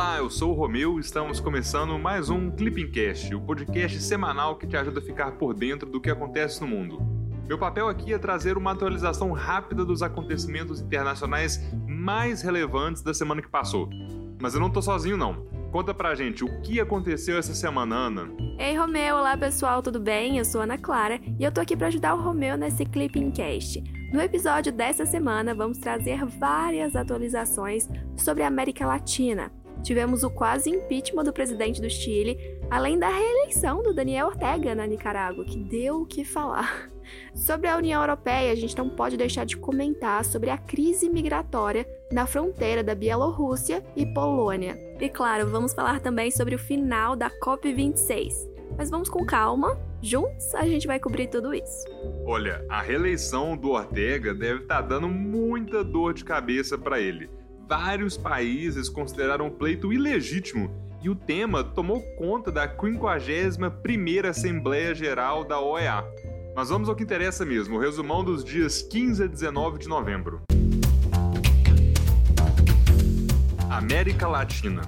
Olá, eu sou o Romeu e estamos começando mais um Clipping Cast, o podcast semanal que te ajuda a ficar por dentro do que acontece no mundo. Meu papel aqui é trazer uma atualização rápida dos acontecimentos internacionais mais relevantes da semana que passou. Mas eu não tô sozinho não. Conta pra gente o que aconteceu essa semana, Ana. Ei, Romeu, olá pessoal, tudo bem? Eu sou Ana Clara e eu tô aqui para ajudar o Romeu nesse Clipping Cast. No episódio dessa semana, vamos trazer várias atualizações sobre a América Latina. Tivemos o quase impeachment do presidente do Chile, além da reeleição do Daniel Ortega na Nicarágua, que deu o que falar. Sobre a União Europeia, a gente não pode deixar de comentar sobre a crise migratória na fronteira da Bielorrússia e Polônia. E claro, vamos falar também sobre o final da COP26. Mas vamos com calma, juntos a gente vai cobrir tudo isso. Olha, a reeleição do Ortega deve estar tá dando muita dor de cabeça para ele. Vários países consideraram o pleito ilegítimo e o tema tomou conta da 51ª Assembleia Geral da OEA. Mas vamos ao que interessa mesmo, o resumão dos dias 15 a 19 de novembro. América Latina.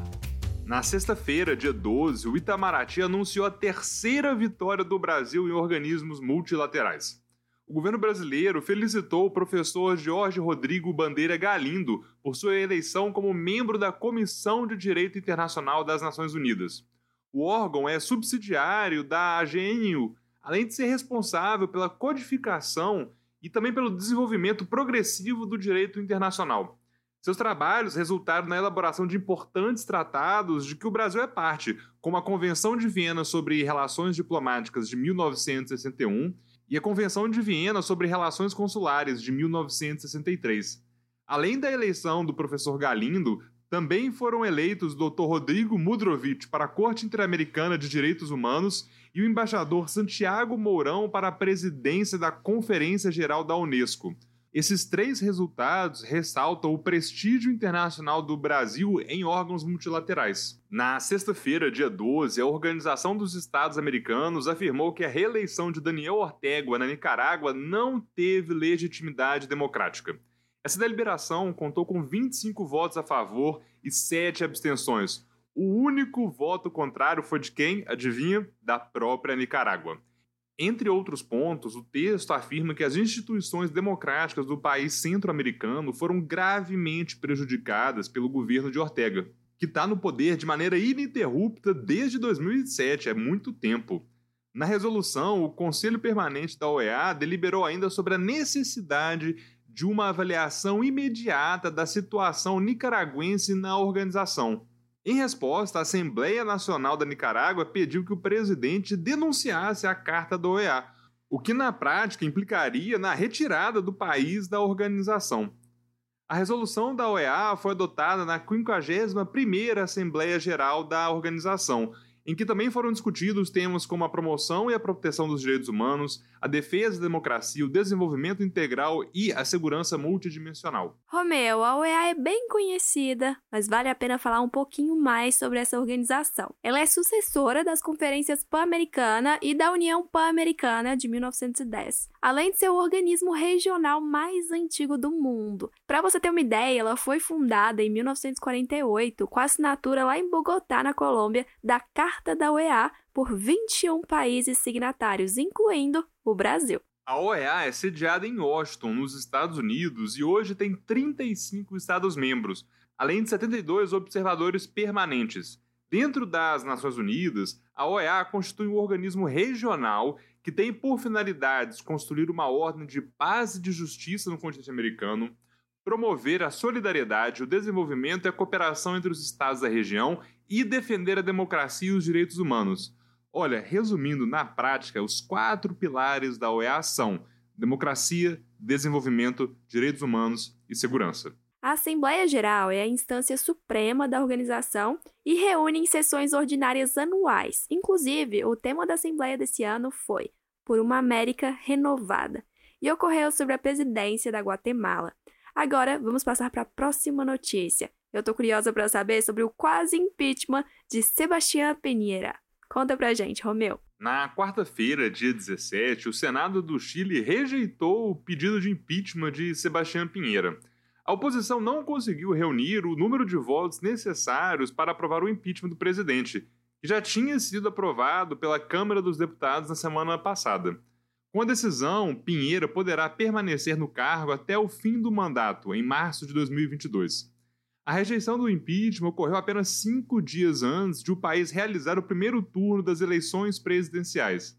Na sexta-feira, dia 12, o Itamaraty anunciou a terceira vitória do Brasil em organismos multilaterais. O governo brasileiro felicitou o professor Jorge Rodrigo Bandeira Galindo por sua eleição como membro da Comissão de Direito Internacional das Nações Unidas. O órgão é subsidiário da AGNU, além de ser responsável pela codificação e também pelo desenvolvimento progressivo do direito internacional. Seus trabalhos resultaram na elaboração de importantes tratados de que o Brasil é parte, como a Convenção de Viena sobre Relações Diplomáticas de 1961 e a Convenção de Viena sobre Relações Consulares de 1963. Além da eleição do professor Galindo, também foram eleitos o Dr. Rodrigo Mudrovich para a Corte Interamericana de Direitos Humanos e o embaixador Santiago Mourão para a presidência da Conferência Geral da Unesco. Esses três resultados ressaltam o prestígio internacional do Brasil em órgãos multilaterais. Na sexta-feira, dia 12, a Organização dos Estados Americanos afirmou que a reeleição de Daniel Ortega na Nicarágua não teve legitimidade democrática. Essa deliberação contou com 25 votos a favor e 7 abstenções. O único voto contrário foi de quem? Adivinha? Da própria Nicarágua. Entre outros pontos, o texto afirma que as instituições democráticas do país centro-americano foram gravemente prejudicadas pelo governo de Ortega, que está no poder de maneira ininterrupta desde 2007, é muito tempo. Na resolução, o Conselho Permanente da OEA deliberou ainda sobre a necessidade de uma avaliação imediata da situação nicaragüense na organização em resposta, a Assembleia Nacional da Nicarágua pediu que o presidente denunciasse a Carta da OEA, o que na prática implicaria na retirada do país da organização. A resolução da OEA foi adotada na 51ª Assembleia Geral da organização em que também foram discutidos temas como a promoção e a proteção dos direitos humanos, a defesa da democracia, o desenvolvimento integral e a segurança multidimensional. Romeu, a OEA é bem conhecida, mas vale a pena falar um pouquinho mais sobre essa organização. Ela é sucessora das Conferências Pan-Americana e da União Pan-Americana de 1910, além de ser o organismo regional mais antigo do mundo. Para você ter uma ideia, ela foi fundada em 1948 com a assinatura lá em Bogotá, na Colômbia, da Carta da OEA por 21 países signatários, incluindo o Brasil. A OEA é sediada em Washington, nos Estados Unidos, e hoje tem 35 Estados-membros, além de 72 observadores permanentes. Dentro das Nações Unidas, a OEA constitui um organismo regional que tem por finalidades construir uma ordem de paz e de justiça no continente americano, promover a solidariedade, o desenvolvimento e a cooperação entre os estados da região e defender a democracia e os direitos humanos. Olha, resumindo na prática, os quatro pilares da OEA são democracia, desenvolvimento, direitos humanos e segurança. A Assembleia Geral é a instância suprema da organização e reúne em sessões ordinárias anuais. Inclusive, o tema da Assembleia desse ano foi Por uma América Renovada e ocorreu sobre a presidência da Guatemala. Agora, vamos passar para a próxima notícia. Eu tô curiosa para saber sobre o quase impeachment de Sebastián Pinheira. Conta pra gente, Romeu. Na quarta-feira, dia 17, o Senado do Chile rejeitou o pedido de impeachment de Sebastián Pinheira. A oposição não conseguiu reunir o número de votos necessários para aprovar o impeachment do presidente, que já tinha sido aprovado pela Câmara dos Deputados na semana passada. Com a decisão, Pinheira poderá permanecer no cargo até o fim do mandato, em março de 2022. A rejeição do impeachment ocorreu apenas cinco dias antes de o país realizar o primeiro turno das eleições presidenciais.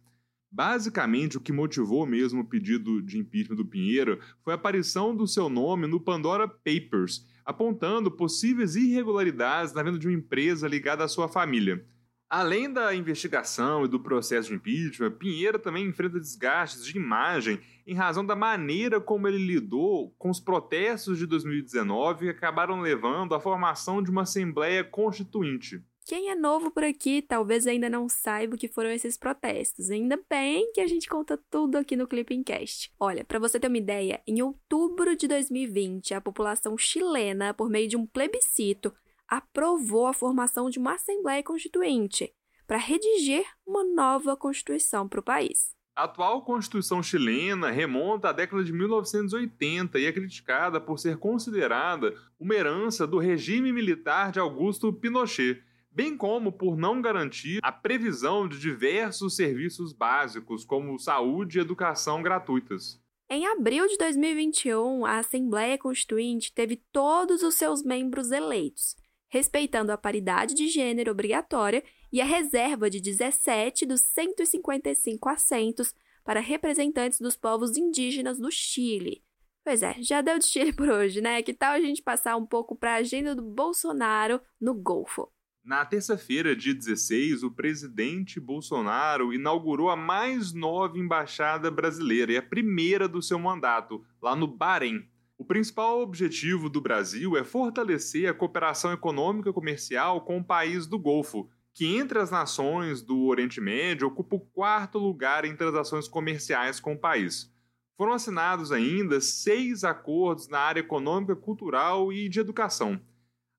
Basicamente, o que motivou mesmo o pedido de impeachment do Pinheiro foi a aparição do seu nome no Pandora Papers, apontando possíveis irregularidades na venda de uma empresa ligada à sua família. Além da investigação e do processo de impeachment, Pinheiro também enfrenta desgastes de imagem em razão da maneira como ele lidou com os protestos de 2019 que acabaram levando à formação de uma Assembleia Constituinte. Quem é novo por aqui talvez ainda não saiba o que foram esses protestos. Ainda bem que a gente conta tudo aqui no Clippingcast. Olha, para você ter uma ideia, em outubro de 2020, a população chilena, por meio de um plebiscito, aprovou a formação de uma Assembleia Constituinte para redigir uma nova Constituição para o país. A atual Constituição chilena remonta à década de 1980 e é criticada por ser considerada uma herança do regime militar de Augusto Pinochet bem como por não garantir a previsão de diversos serviços básicos, como saúde e educação gratuitas. Em abril de 2021, a Assembleia Constituinte teve todos os seus membros eleitos, respeitando a paridade de gênero obrigatória e a reserva de 17 dos 155 assentos para representantes dos povos indígenas do Chile. Pois é, já deu de Chile por hoje, né? Que tal a gente passar um pouco para a agenda do Bolsonaro no Golfo? Na terça-feira, dia 16, o presidente Bolsonaro inaugurou a mais nova embaixada brasileira e a primeira do seu mandato, lá no Bahrein. O principal objetivo do Brasil é fortalecer a cooperação econômica e comercial com o país do Golfo, que entre as nações do Oriente Médio ocupa o quarto lugar em transações comerciais com o país. Foram assinados ainda seis acordos na área econômica, cultural e de educação.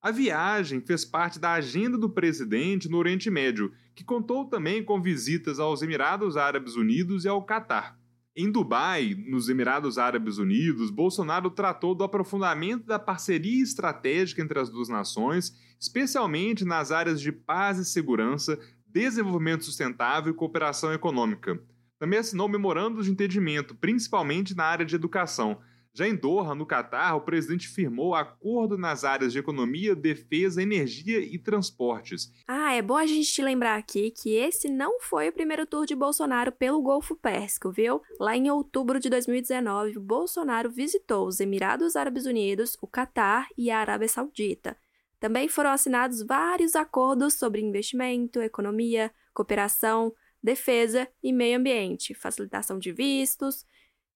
A viagem fez parte da agenda do presidente no Oriente Médio, que contou também com visitas aos Emirados Árabes Unidos e ao Catar. Em Dubai, nos Emirados Árabes Unidos, Bolsonaro tratou do aprofundamento da parceria estratégica entre as duas nações, especialmente nas áreas de paz e segurança, desenvolvimento sustentável e cooperação econômica. Também assinou memorandos de entendimento, principalmente na área de educação, já em Doha, no Catar, o presidente firmou acordo nas áreas de economia, defesa, energia e transportes. Ah, é bom a gente te lembrar aqui que esse não foi o primeiro tour de Bolsonaro pelo Golfo Pérsico, viu? Lá em outubro de 2019, Bolsonaro visitou os Emirados Árabes Unidos, o Catar e a Arábia Saudita. Também foram assinados vários acordos sobre investimento, economia, cooperação, defesa e meio ambiente, facilitação de vistos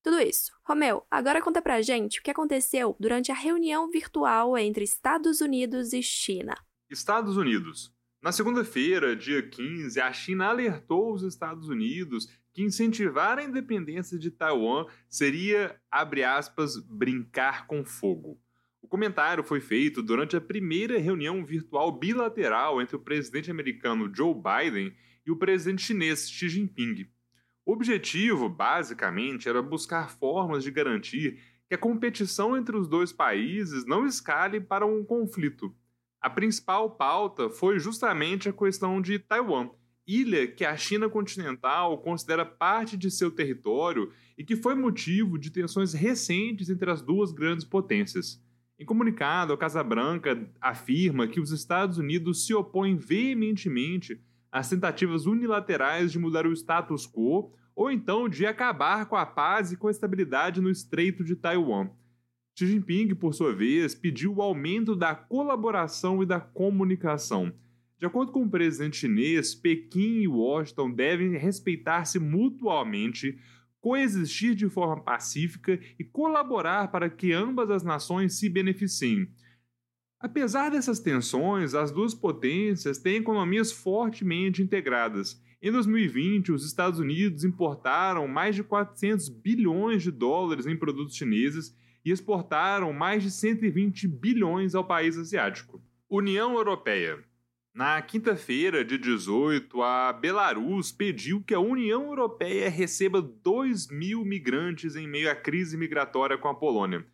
tudo isso. Romeu, agora conta pra gente o que aconteceu durante a reunião virtual entre Estados Unidos e China. Estados Unidos. Na segunda-feira, dia 15, a China alertou os Estados Unidos que incentivar a independência de Taiwan seria, abre aspas, brincar com fogo. O comentário foi feito durante a primeira reunião virtual bilateral entre o presidente americano Joe Biden e o presidente chinês Xi Jinping. O objetivo, basicamente, era buscar formas de garantir que a competição entre os dois países não escale para um conflito. A principal pauta foi justamente a questão de Taiwan, ilha que a China continental considera parte de seu território e que foi motivo de tensões recentes entre as duas grandes potências. Em comunicado, a Casa Branca afirma que os Estados Unidos se opõem veementemente às tentativas unilaterais de mudar o status quo ou então de acabar com a paz e com a estabilidade no Estreito de Taiwan. Xi Jinping, por sua vez, pediu o aumento da colaboração e da comunicação. De acordo com o presidente chinês, Pequim e Washington devem respeitar-se mutuamente, coexistir de forma pacífica e colaborar para que ambas as nações se beneficiem. Apesar dessas tensões, as duas potências têm economias fortemente integradas em 2020, os Estados Unidos importaram mais de 400 bilhões de dólares em produtos chineses e exportaram mais de 120 bilhões ao país asiático. União Europeia. Na quinta-feira, de 18, a Belarus pediu que a União Europeia receba 2 mil migrantes em meio à crise migratória com a Polônia.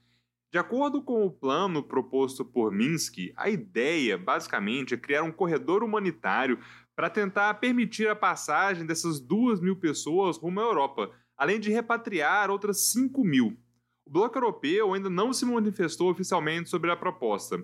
De acordo com o plano proposto por Minsk, a ideia, basicamente, é criar um corredor humanitário para tentar permitir a passagem dessas duas mil pessoas rumo à Europa, além de repatriar outras 5 mil. O Bloco Europeu ainda não se manifestou oficialmente sobre a proposta.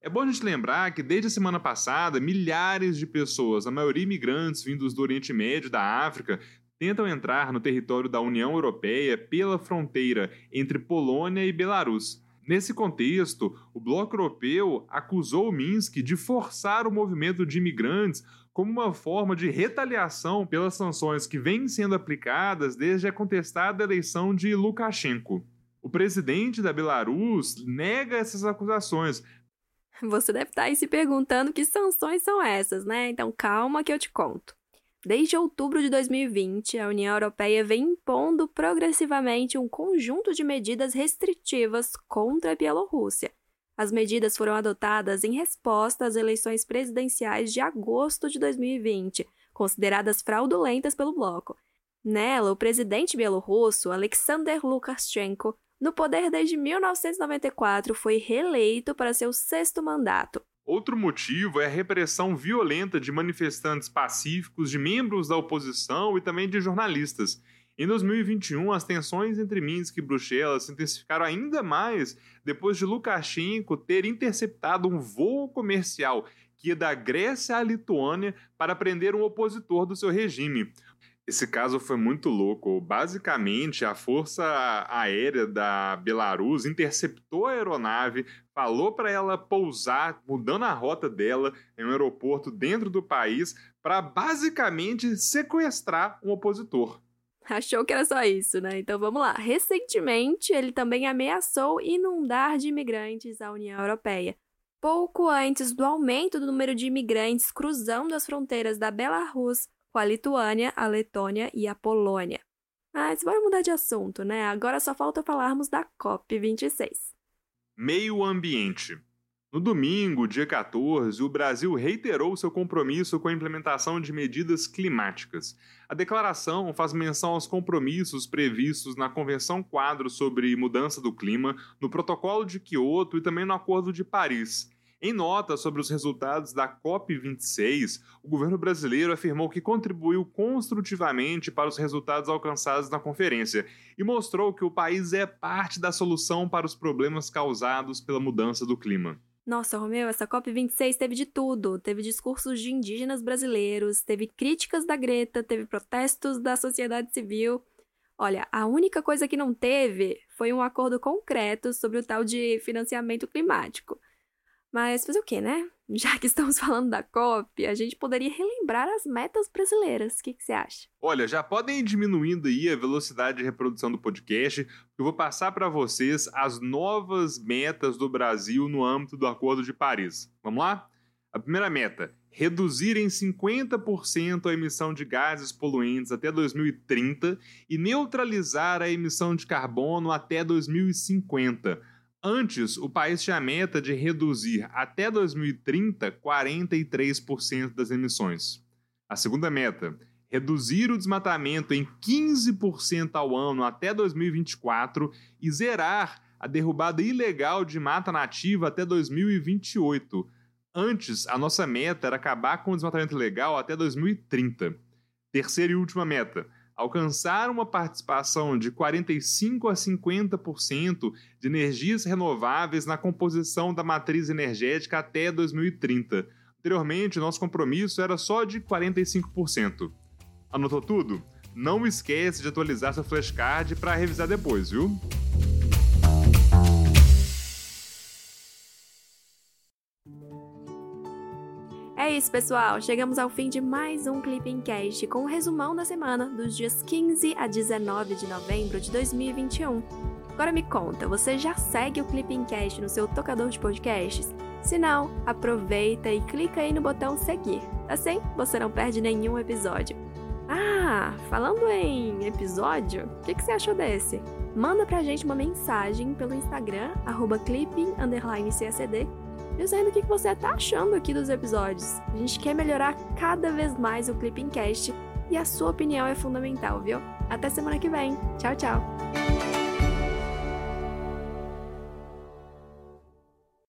É bom a gente lembrar que desde a semana passada, milhares de pessoas, a maioria imigrantes vindos do Oriente Médio e da África, tentam entrar no território da União Europeia pela fronteira entre Polônia e Belarus. Nesse contexto, o Bloco Europeu acusou Minsk de forçar o movimento de imigrantes como uma forma de retaliação pelas sanções que vêm sendo aplicadas desde a contestada eleição de Lukashenko. O presidente da Belarus nega essas acusações, você deve estar tá aí se perguntando que sanções são essas, né? Então calma que eu te conto. Desde outubro de 2020, a União Europeia vem impondo progressivamente um conjunto de medidas restritivas contra a Bielorrússia. As medidas foram adotadas em resposta às eleições presidenciais de agosto de 2020, consideradas fraudulentas pelo bloco. Nela, o presidente bielorrusso, Alexander Lukashenko, no poder desde 1994, foi reeleito para seu sexto mandato. Outro motivo é a repressão violenta de manifestantes pacíficos, de membros da oposição e também de jornalistas. Em 2021, as tensões entre Minsk e Bruxelas se intensificaram ainda mais depois de Lukashenko ter interceptado um voo comercial que ia da Grécia à Lituânia para prender um opositor do seu regime. Esse caso foi muito louco. Basicamente, a Força Aérea da Belarus interceptou a aeronave, falou para ela pousar, mudando a rota dela em um aeroporto dentro do país, para basicamente sequestrar um opositor. Achou que era só isso, né? Então vamos lá. Recentemente, ele também ameaçou inundar de imigrantes a União Europeia. Pouco antes do aumento do número de imigrantes cruzando as fronteiras da Belarus com a Lituânia, a Letônia e a Polônia. Mas bora mudar de assunto, né? Agora só falta falarmos da COP26. Meio ambiente. No domingo, dia 14, o Brasil reiterou seu compromisso com a implementação de medidas climáticas. A declaração faz menção aos compromissos previstos na Convenção Quadro sobre Mudança do Clima, no Protocolo de Quioto e também no Acordo de Paris. Em nota sobre os resultados da COP26, o governo brasileiro afirmou que contribuiu construtivamente para os resultados alcançados na conferência e mostrou que o país é parte da solução para os problemas causados pela mudança do clima. Nossa, Romeu, essa COP26 teve de tudo. Teve discursos de indígenas brasileiros, teve críticas da Greta, teve protestos da sociedade civil. Olha, a única coisa que não teve foi um acordo concreto sobre o tal de financiamento climático. Mas fazer o quê, né? Já que estamos falando da COP, a gente poderia relembrar as metas brasileiras. O que, que você acha? Olha, já podem ir diminuindo aí a velocidade de reprodução do podcast, eu vou passar para vocês as novas metas do Brasil no âmbito do Acordo de Paris. Vamos lá? A primeira meta: reduzir em 50% a emissão de gases poluentes até 2030 e neutralizar a emissão de carbono até 2050 Antes, o país tinha a meta de reduzir até 2030 43% das emissões. A segunda meta, reduzir o desmatamento em 15% ao ano até 2024 e zerar a derrubada ilegal de mata nativa até 2028. Antes, a nossa meta era acabar com o desmatamento ilegal até 2030. Terceira e última meta, alcançar uma participação de 45 a 50% de energias renováveis na composição da matriz energética até 2030. Anteriormente, nosso compromisso era só de 45%. Anotou tudo? Não esquece de atualizar seu flashcard para revisar depois, viu? Isso, pessoal. Chegamos ao fim de mais um Clipping Cast com o um resumão da semana dos dias 15 a 19 de novembro de 2021. Agora me conta, você já segue o Clipping Cast no seu tocador de podcasts? Se não, aproveita e clica aí no botão seguir. Assim, você não perde nenhum episódio. Ah, falando em episódio, o que, que, você achou desse? Manda pra gente uma mensagem pelo Instagram, clipping__cacd dizendo o que você está achando aqui dos episódios. A gente quer melhorar cada vez mais o Clipping Cast e a sua opinião é fundamental, viu? Até semana que vem. Tchau, tchau.